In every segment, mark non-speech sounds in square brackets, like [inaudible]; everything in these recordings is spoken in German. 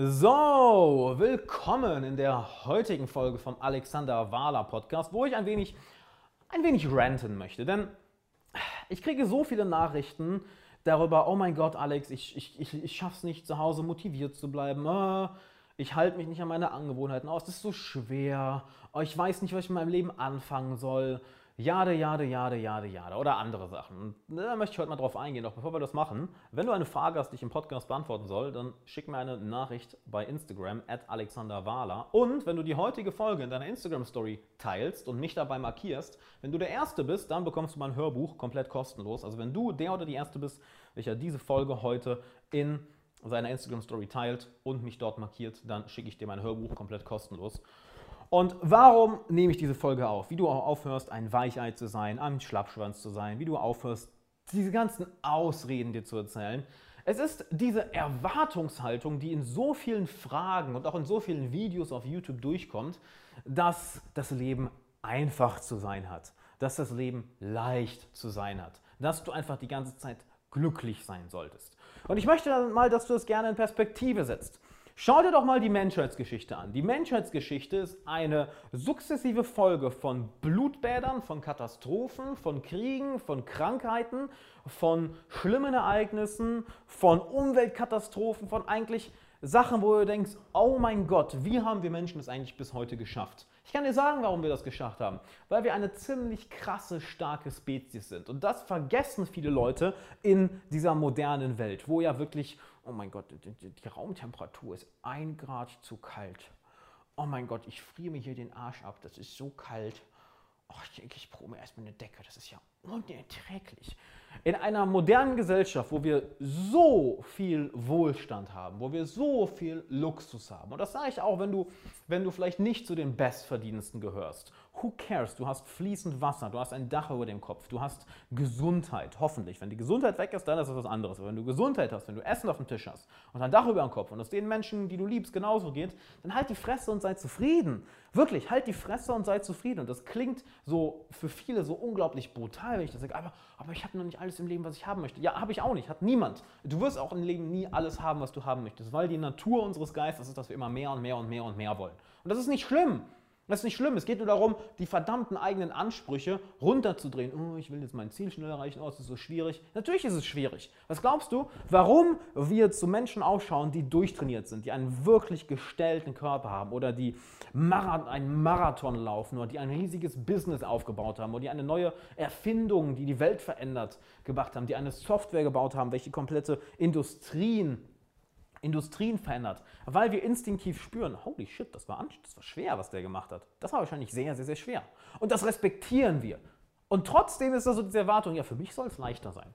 So, willkommen in der heutigen Folge vom Alexander Wahler Podcast, wo ich ein wenig, ein wenig ranten möchte. Denn ich kriege so viele Nachrichten darüber, oh mein Gott, Alex, ich, ich, ich, ich schaffe es nicht, zu Hause motiviert zu bleiben. Oh, ich halte mich nicht an meine Angewohnheiten aus, das ist so schwer. Oh, ich weiß nicht, was ich in meinem Leben anfangen soll. Jade, jade, jade, jade, jade oder andere Sachen. da möchte ich heute mal drauf eingehen. Doch bevor wir das machen, wenn du eine Frage hast, die ich im Podcast beantworten soll, dann schick mir eine Nachricht bei Instagram at alexanderwahler. Und wenn du die heutige Folge in deiner Instagram-Story teilst und mich dabei markierst, wenn du der Erste bist, dann bekommst du mein Hörbuch komplett kostenlos. Also wenn du der oder die Erste bist, welcher diese Folge heute in seiner Instagram-Story teilt und mich dort markiert, dann schicke ich dir mein Hörbuch komplett kostenlos. Und warum nehme ich diese Folge auf? Wie du auch aufhörst, ein Weichei zu sein, ein Schlappschwanz zu sein, wie du aufhörst, diese ganzen Ausreden dir zu erzählen. Es ist diese Erwartungshaltung, die in so vielen Fragen und auch in so vielen Videos auf YouTube durchkommt, dass das Leben einfach zu sein hat, dass das Leben leicht zu sein hat, dass du einfach die ganze Zeit glücklich sein solltest. Und ich möchte mal, dass du es gerne in Perspektive setzt. Schau dir doch mal die Menschheitsgeschichte an. Die Menschheitsgeschichte ist eine sukzessive Folge von Blutbädern, von Katastrophen, von Kriegen, von Krankheiten, von schlimmen Ereignissen, von Umweltkatastrophen, von eigentlich Sachen, wo du denkst, oh mein Gott, wie haben wir Menschen es eigentlich bis heute geschafft? Ich kann dir sagen, warum wir das geschafft haben. Weil wir eine ziemlich krasse, starke Spezies sind. Und das vergessen viele Leute in dieser modernen Welt, wo ja wirklich, oh mein Gott, die, die Raumtemperatur ist ein Grad zu kalt. Oh mein Gott, ich friere mir hier den Arsch ab, das ist so kalt. Oh, ich denke, ich probe mir erstmal eine Decke, das ist ja unerträglich. In einer modernen Gesellschaft, wo wir so viel Wohlstand haben, wo wir so viel Luxus haben, und das sage ich auch, wenn du, wenn du vielleicht nicht zu den Bestverdiensten gehörst Who cares? Du hast fließend Wasser, du hast ein Dach über dem Kopf, du hast Gesundheit, hoffentlich. Wenn die Gesundheit weg ist, dann ist das was anderes. Aber wenn du Gesundheit hast, wenn du Essen auf dem Tisch hast und ein Dach über dem Kopf und es den Menschen, die du liebst, genauso geht, dann halt die Fresse und sei zufrieden. Wirklich, halt die Fresse und sei zufrieden. Und das klingt so für viele so unglaublich brutal, wenn ich das sage, aber, aber ich habe noch nicht alles im Leben, was ich haben möchte. Ja, habe ich auch nicht, hat niemand. Du wirst auch im Leben nie alles haben, was du haben möchtest, weil die Natur unseres Geistes ist, dass wir immer mehr und mehr und mehr und mehr wollen. Und das ist nicht schlimm. Das ist nicht schlimm. Es geht nur darum, die verdammten eigenen Ansprüche runterzudrehen. Oh, ich will jetzt mein Ziel schnell erreichen. Oh, es ist so schwierig. Natürlich ist es schwierig. Was glaubst du, warum wir zu Menschen ausschauen, die durchtrainiert sind, die einen wirklich gestellten Körper haben oder die einen Marathon laufen oder die ein riesiges Business aufgebaut haben oder die eine neue Erfindung, die die Welt verändert, gemacht haben, die eine Software gebaut haben, welche komplette Industrien Industrien verändert, weil wir instinktiv spüren, holy shit, das war, das war schwer, was der gemacht hat. Das war wahrscheinlich sehr, sehr, sehr schwer. Und das respektieren wir. Und trotzdem ist da so diese Erwartung, ja, für mich soll es leichter sein.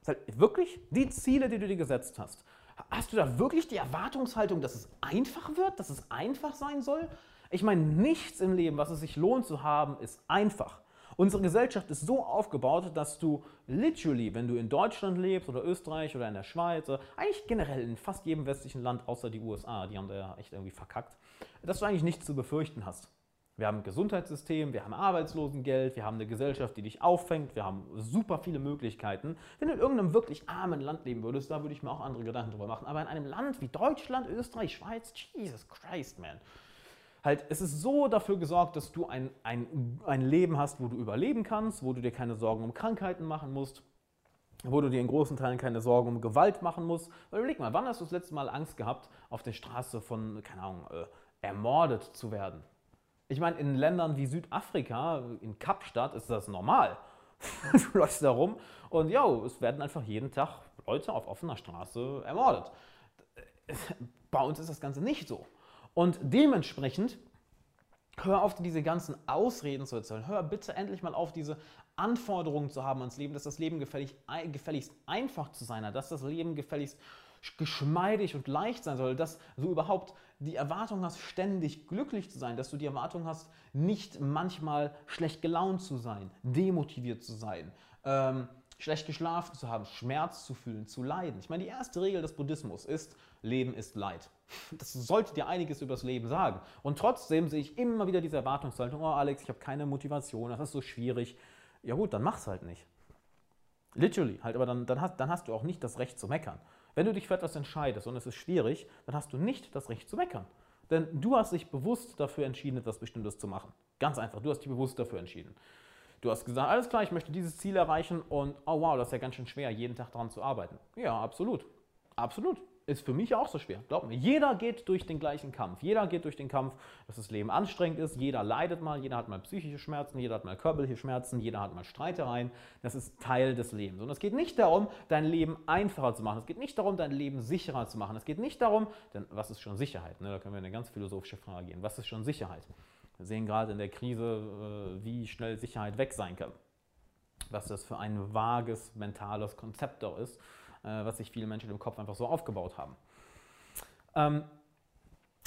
Das ist halt wirklich die Ziele, die du dir gesetzt hast. Hast du da wirklich die Erwartungshaltung, dass es einfach wird, dass es einfach sein soll? Ich meine, nichts im Leben, was es sich lohnt zu haben, ist einfach. Unsere Gesellschaft ist so aufgebaut, dass du literally, wenn du in Deutschland lebst oder Österreich oder in der Schweiz, eigentlich generell in fast jedem westlichen Land außer die USA, die haben da ja echt irgendwie verkackt, dass du eigentlich nichts zu befürchten hast. Wir haben ein Gesundheitssystem, wir haben Arbeitslosengeld, wir haben eine Gesellschaft, die dich auffängt, wir haben super viele Möglichkeiten. Wenn du in irgendeinem wirklich armen Land leben würdest, da würde ich mir auch andere Gedanken drüber machen. Aber in einem Land wie Deutschland, Österreich, Schweiz, Jesus Christ, man halt, es ist so dafür gesorgt, dass du ein, ein, ein Leben hast, wo du überleben kannst, wo du dir keine Sorgen um Krankheiten machen musst, wo du dir in großen Teilen keine Sorgen um Gewalt machen musst. Weil überleg mal, wann hast du das letzte Mal Angst gehabt, auf der Straße von, keine Ahnung, äh, ermordet zu werden? Ich meine, in Ländern wie Südafrika, in Kapstadt, ist das normal. [laughs] du läufst da rum und ja, es werden einfach jeden Tag Leute auf offener Straße ermordet. Bei uns ist das Ganze nicht so. Und dementsprechend hör auf, diese ganzen Ausreden zu erzählen. Hör bitte endlich mal auf, diese Anforderungen zu haben ans Leben, dass das Leben gefällig, gefälligst einfach zu sein hat, dass das Leben gefälligst geschmeidig und leicht sein soll, dass du überhaupt die Erwartung hast, ständig glücklich zu sein, dass du die Erwartung hast, nicht manchmal schlecht gelaunt zu sein, demotiviert zu sein, ähm, schlecht geschlafen zu haben, Schmerz zu fühlen, zu leiden. Ich meine, die erste Regel des Buddhismus ist, Leben ist Leid. Das sollte dir einiges über das Leben sagen. Und trotzdem sehe ich immer wieder diese Erwartungshaltung, oh Alex, ich habe keine Motivation, das ist so schwierig. Ja gut, dann mach's halt nicht. Literally, halt, aber dann, dann, hast, dann hast du auch nicht das Recht zu meckern. Wenn du dich für etwas entscheidest und es ist schwierig, dann hast du nicht das Recht zu meckern. Denn du hast dich bewusst dafür entschieden, etwas Bestimmtes zu machen. Ganz einfach, du hast dich bewusst dafür entschieden. Du hast gesagt, alles klar, ich möchte dieses Ziel erreichen und oh wow, das ist ja ganz schön schwer, jeden Tag daran zu arbeiten. Ja, absolut. Absolut. Ist für mich auch so schwer. Glaub mir, jeder geht durch den gleichen Kampf. Jeder geht durch den Kampf, dass das Leben anstrengend ist. Jeder leidet mal, jeder hat mal psychische Schmerzen, jeder hat mal körperliche Schmerzen, jeder hat mal Streitereien. Das ist Teil des Lebens. Und es geht nicht darum, dein Leben einfacher zu machen. Es geht nicht darum, dein Leben sicherer zu machen. Es geht nicht darum, denn was ist schon Sicherheit? Ne? Da können wir in eine ganz philosophische Frage gehen. Was ist schon Sicherheit? Wir sehen gerade in der Krise, äh, wie schnell Sicherheit weg sein kann. Was das für ein vages mentales Konzept auch ist, was sich viele Menschen im Kopf einfach so aufgebaut haben. Ähm,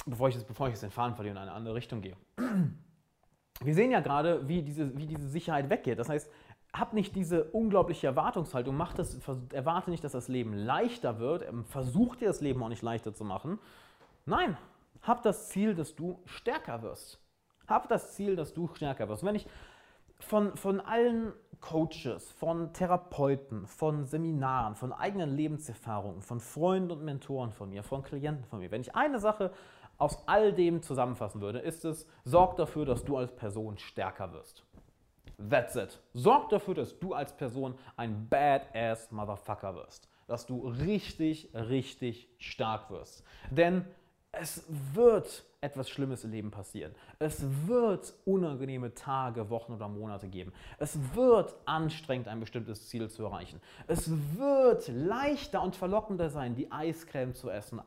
bevor, ich jetzt, bevor ich jetzt den Faden verliere und in eine andere Richtung gehe. [clears throat] Wir sehen ja gerade, wie diese, wie diese Sicherheit weggeht. Das heißt, hab nicht diese unglaubliche Erwartungshaltung, mach das, erwarte nicht, dass das Leben leichter wird, ähm, versuch dir das Leben auch nicht leichter zu machen. Nein, hab das Ziel, dass du stärker wirst. Hab das Ziel, dass du stärker wirst. Wenn ich von, von allen Coaches, von Therapeuten, von Seminaren, von eigenen Lebenserfahrungen, von Freunden und Mentoren von mir, von Klienten von mir. Wenn ich eine Sache aus all dem zusammenfassen würde, ist es, sorg dafür, dass du als Person stärker wirst. That's it. Sorg dafür, dass du als Person ein badass Motherfucker wirst. Dass du richtig, richtig stark wirst. Denn es wird etwas Schlimmes im Leben passieren. Es wird unangenehme Tage, Wochen oder Monate geben. Es wird anstrengend, ein bestimmtes Ziel zu erreichen. Es wird leichter und verlockender sein, die Eiscreme zu essen,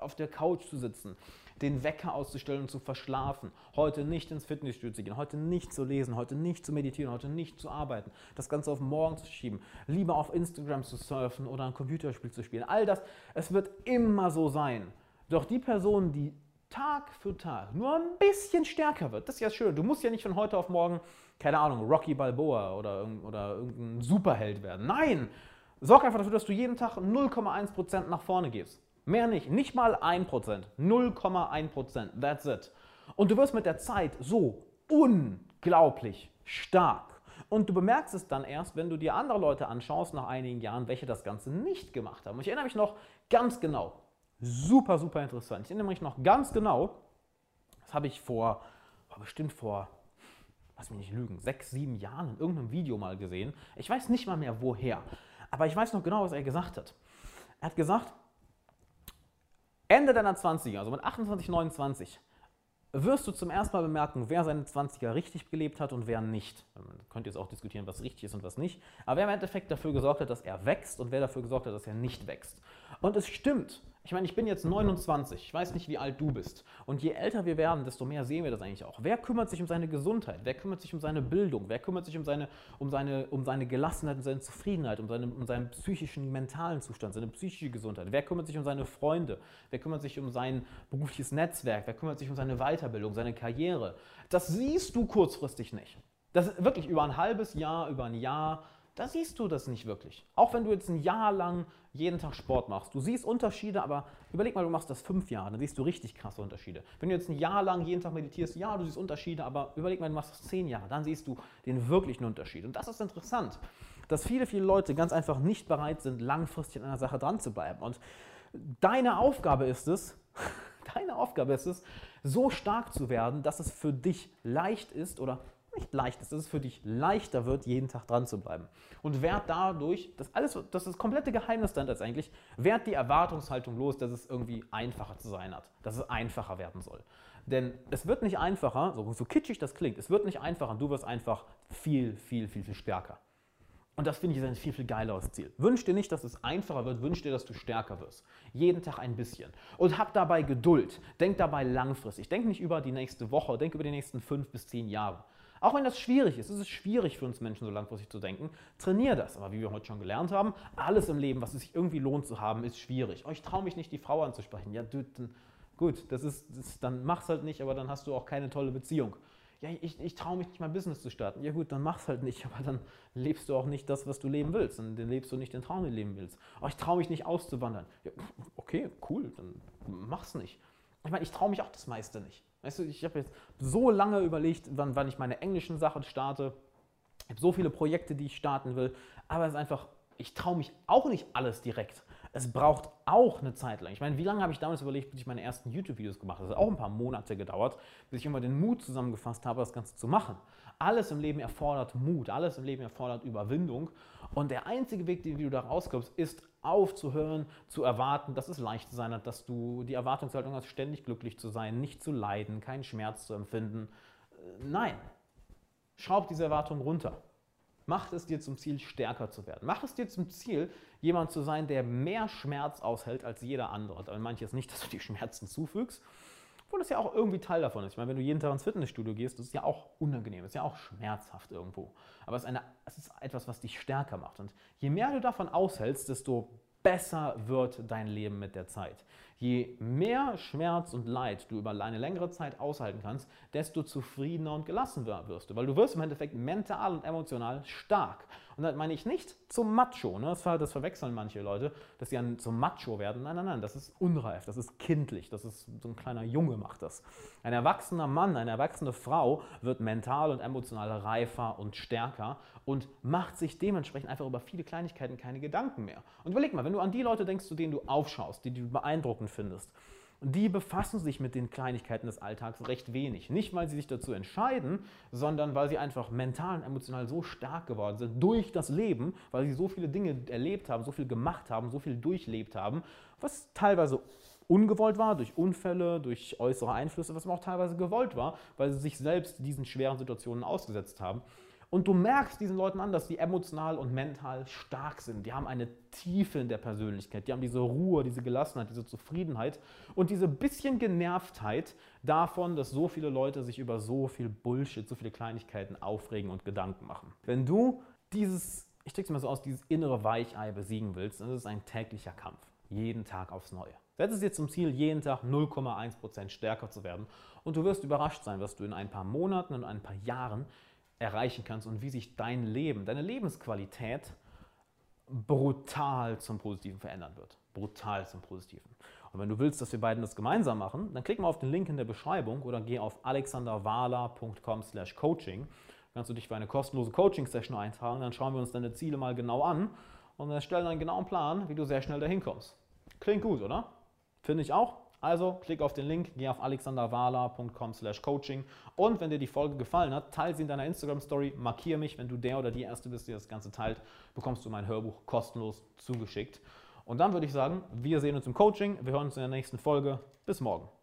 auf der Couch zu sitzen, den Wecker auszustellen und zu verschlafen, heute nicht ins Fitnessstudio zu gehen, heute nicht zu lesen, heute nicht zu meditieren, heute nicht zu arbeiten, das Ganze auf morgen zu schieben, lieber auf Instagram zu surfen oder ein Computerspiel zu spielen. All das, es wird immer so sein doch die Person, die Tag für Tag nur ein bisschen stärker wird, das ist ja schön. Du musst ja nicht von heute auf morgen, keine Ahnung, Rocky Balboa oder, oder irgendein Superheld werden. Nein! Sorg einfach dafür, dass du jeden Tag 0,1% nach vorne gehst. Mehr nicht, nicht mal 1%. 0,1%. That's it. Und du wirst mit der Zeit so unglaublich stark. Und du bemerkst es dann erst, wenn du dir andere Leute anschaust nach einigen Jahren, welche das Ganze nicht gemacht haben. Ich erinnere mich noch ganz genau, Super, super interessant. Ich erinnere mich noch ganz genau, das habe ich vor, oh, bestimmt vor, lass mich nicht lügen, sechs, sieben Jahren in irgendeinem Video mal gesehen. Ich weiß nicht mal mehr woher, aber ich weiß noch genau, was er gesagt hat. Er hat gesagt, Ende deiner 20er, also mit 28, 29, wirst du zum ersten Mal bemerken, wer seine 20er richtig gelebt hat und wer nicht. Man könnte jetzt auch diskutieren, was richtig ist und was nicht. Aber wer im Endeffekt dafür gesorgt hat, dass er wächst und wer dafür gesorgt hat, dass er nicht wächst. Und es stimmt. Ich meine, ich bin jetzt 29, ich weiß nicht, wie alt du bist. Und je älter wir werden, desto mehr sehen wir das eigentlich auch. Wer kümmert sich um seine Gesundheit? Wer kümmert sich um seine Bildung? Wer kümmert sich um seine, um seine, um seine Gelassenheit und seine Zufriedenheit, um, seine, um seinen psychischen, mentalen Zustand, seine psychische Gesundheit? Wer kümmert sich um seine Freunde? Wer kümmert sich um sein berufliches Netzwerk? Wer kümmert sich um seine Weiterbildung, seine Karriere? Das siehst du kurzfristig nicht. Das ist wirklich über ein halbes Jahr, über ein Jahr da siehst du das nicht wirklich. Auch wenn du jetzt ein Jahr lang jeden Tag Sport machst. Du siehst Unterschiede, aber überleg mal, du machst das fünf Jahre, dann siehst du richtig krasse Unterschiede. Wenn du jetzt ein Jahr lang jeden Tag meditierst, ja, du siehst Unterschiede, aber überleg mal, du machst das zehn Jahre, dann siehst du den wirklichen Unterschied. Und das ist interessant, dass viele, viele Leute ganz einfach nicht bereit sind, langfristig an einer Sache dran zu bleiben. Und deine Aufgabe ist es, [laughs] deine Aufgabe ist es, so stark zu werden, dass es für dich leicht ist oder nicht leicht ist, dass es für dich leichter wird, jeden Tag dran zu bleiben. Und werd dadurch, das alles, das ist das komplette Geheimnis dann eigentlich, werd die Erwartungshaltung los, dass es irgendwie einfacher zu sein hat, dass es einfacher werden soll. Denn es wird nicht einfacher, so, so kitschig das klingt, es wird nicht einfacher, du wirst einfach viel, viel, viel, viel stärker. Und das finde ich ist ein viel, viel geileres Ziel. Wünsch dir nicht, dass es einfacher wird, wünsch dir, dass du stärker wirst. Jeden Tag ein bisschen. Und hab dabei Geduld. Denk dabei langfristig. Denk nicht über die nächste Woche, denk über die nächsten fünf bis zehn Jahre. Auch wenn das schwierig ist, es ist schwierig für uns Menschen, so langfristig zu denken, trainier das. Aber wie wir heute schon gelernt haben, alles im Leben, was es sich irgendwie lohnt zu haben, ist schwierig. Oh, ich traue mich nicht, die Frau anzusprechen. Ja, du, dann, gut, das ist, das, dann mach's halt nicht, aber dann hast du auch keine tolle Beziehung. Ja, ich, ich traue mich nicht, mein Business zu starten. Ja gut, dann mach's halt nicht, [laughs] aber dann lebst du auch nicht das, was du leben willst. Dann lebst du nicht den Traum, den du leben willst. Oh, ich traue mich nicht auszuwandern. Ja, okay, cool, dann mach's nicht. Ich meine, ich traue mich auch das meiste nicht. Weißt du, ich habe jetzt so lange überlegt, wann, wann ich meine englischen Sachen starte. Ich habe so viele Projekte, die ich starten will. Aber es ist einfach, ich traue mich auch nicht alles direkt. Es braucht auch eine Zeit lang. Ich meine, wie lange habe ich damals überlegt, bis ich meine ersten YouTube-Videos gemacht habe? Das hat auch ein paar Monate gedauert, bis ich immer den Mut zusammengefasst habe, das Ganze zu machen. Alles im Leben erfordert Mut, alles im Leben erfordert Überwindung. Und der einzige Weg, den du da rauskommst, ist aufzuhören, zu erwarten, dass es leicht sein hat, dass du die Erwartungshaltung hast, ständig glücklich zu sein, nicht zu leiden, keinen Schmerz zu empfinden. Äh, nein, schraub diese Erwartung runter. Macht es dir zum Ziel, stärker zu werden. Mach es dir zum Ziel, jemand zu sein, der mehr Schmerz aushält als jeder andere. Und manches nicht, [laughs] dass du die Schmerzen zufügst, obwohl das ja auch irgendwie Teil davon ist. Ich meine, wenn du jeden Tag ins Fitnessstudio gehst, das ist ja auch unangenehm, das ist ja auch schmerzhaft irgendwo. Aber es ist, eine, es ist etwas, was dich stärker macht. Und je mehr du davon aushältst, desto besser wird dein Leben mit der Zeit. Je mehr Schmerz und Leid du über eine längere Zeit aushalten kannst, desto zufriedener und gelassener wirst du, weil du wirst im Endeffekt mental und emotional stark. Und das meine ich nicht zum Macho, ne? das, das verwechseln manche Leute, dass sie dann zum Macho werden. Nein, nein, nein, das ist unreif, das ist kindlich, das ist so ein kleiner Junge macht das. Ein erwachsener Mann, eine erwachsene Frau wird mental und emotional reifer und stärker und macht sich dementsprechend einfach über viele Kleinigkeiten keine Gedanken mehr. Und überleg mal, wenn du an die Leute denkst, zu denen du aufschaust, die du beeindruckend findest, die befassen sich mit den Kleinigkeiten des Alltags recht wenig. Nicht, weil sie sich dazu entscheiden, sondern weil sie einfach mental und emotional so stark geworden sind durch das Leben, weil sie so viele Dinge erlebt haben, so viel gemacht haben, so viel durchlebt haben, was teilweise ungewollt war, durch Unfälle, durch äußere Einflüsse, was aber auch teilweise gewollt war, weil sie sich selbst diesen schweren Situationen ausgesetzt haben. Und du merkst diesen Leuten an, dass sie emotional und mental stark sind. Die haben eine Tiefe in der Persönlichkeit. Die haben diese Ruhe, diese Gelassenheit, diese Zufriedenheit und diese bisschen Genervtheit davon, dass so viele Leute sich über so viel Bullshit, so viele Kleinigkeiten aufregen und Gedanken machen. Wenn du dieses, ich drücke es mal so aus, dieses innere Weichei besiegen willst, dann ist es ein täglicher Kampf. Jeden Tag aufs Neue. Setz es dir zum Ziel, jeden Tag 0,1% stärker zu werden. Und du wirst überrascht sein, was du in ein paar Monaten und ein paar Jahren erreichen kannst und wie sich dein Leben, deine Lebensqualität brutal zum Positiven verändern wird. Brutal zum Positiven. Und wenn du willst, dass wir beiden das gemeinsam machen, dann klick mal auf den Link in der Beschreibung oder geh auf alexanderwala.com slash coaching. Kannst du dich für eine kostenlose Coaching-Session eintragen, dann schauen wir uns deine Ziele mal genau an und erstellen einen genauen Plan, wie du sehr schnell dahin kommst. Klingt gut, oder? Finde ich auch. Also klick auf den Link, geh auf alexanderwala.com slash coaching und wenn dir die Folge gefallen hat, teile sie in deiner Instagram-Story, markiere mich, wenn du der oder die Erste bist, die das Ganze teilt, bekommst du mein Hörbuch kostenlos zugeschickt. Und dann würde ich sagen, wir sehen uns im Coaching, wir hören uns in der nächsten Folge. Bis morgen.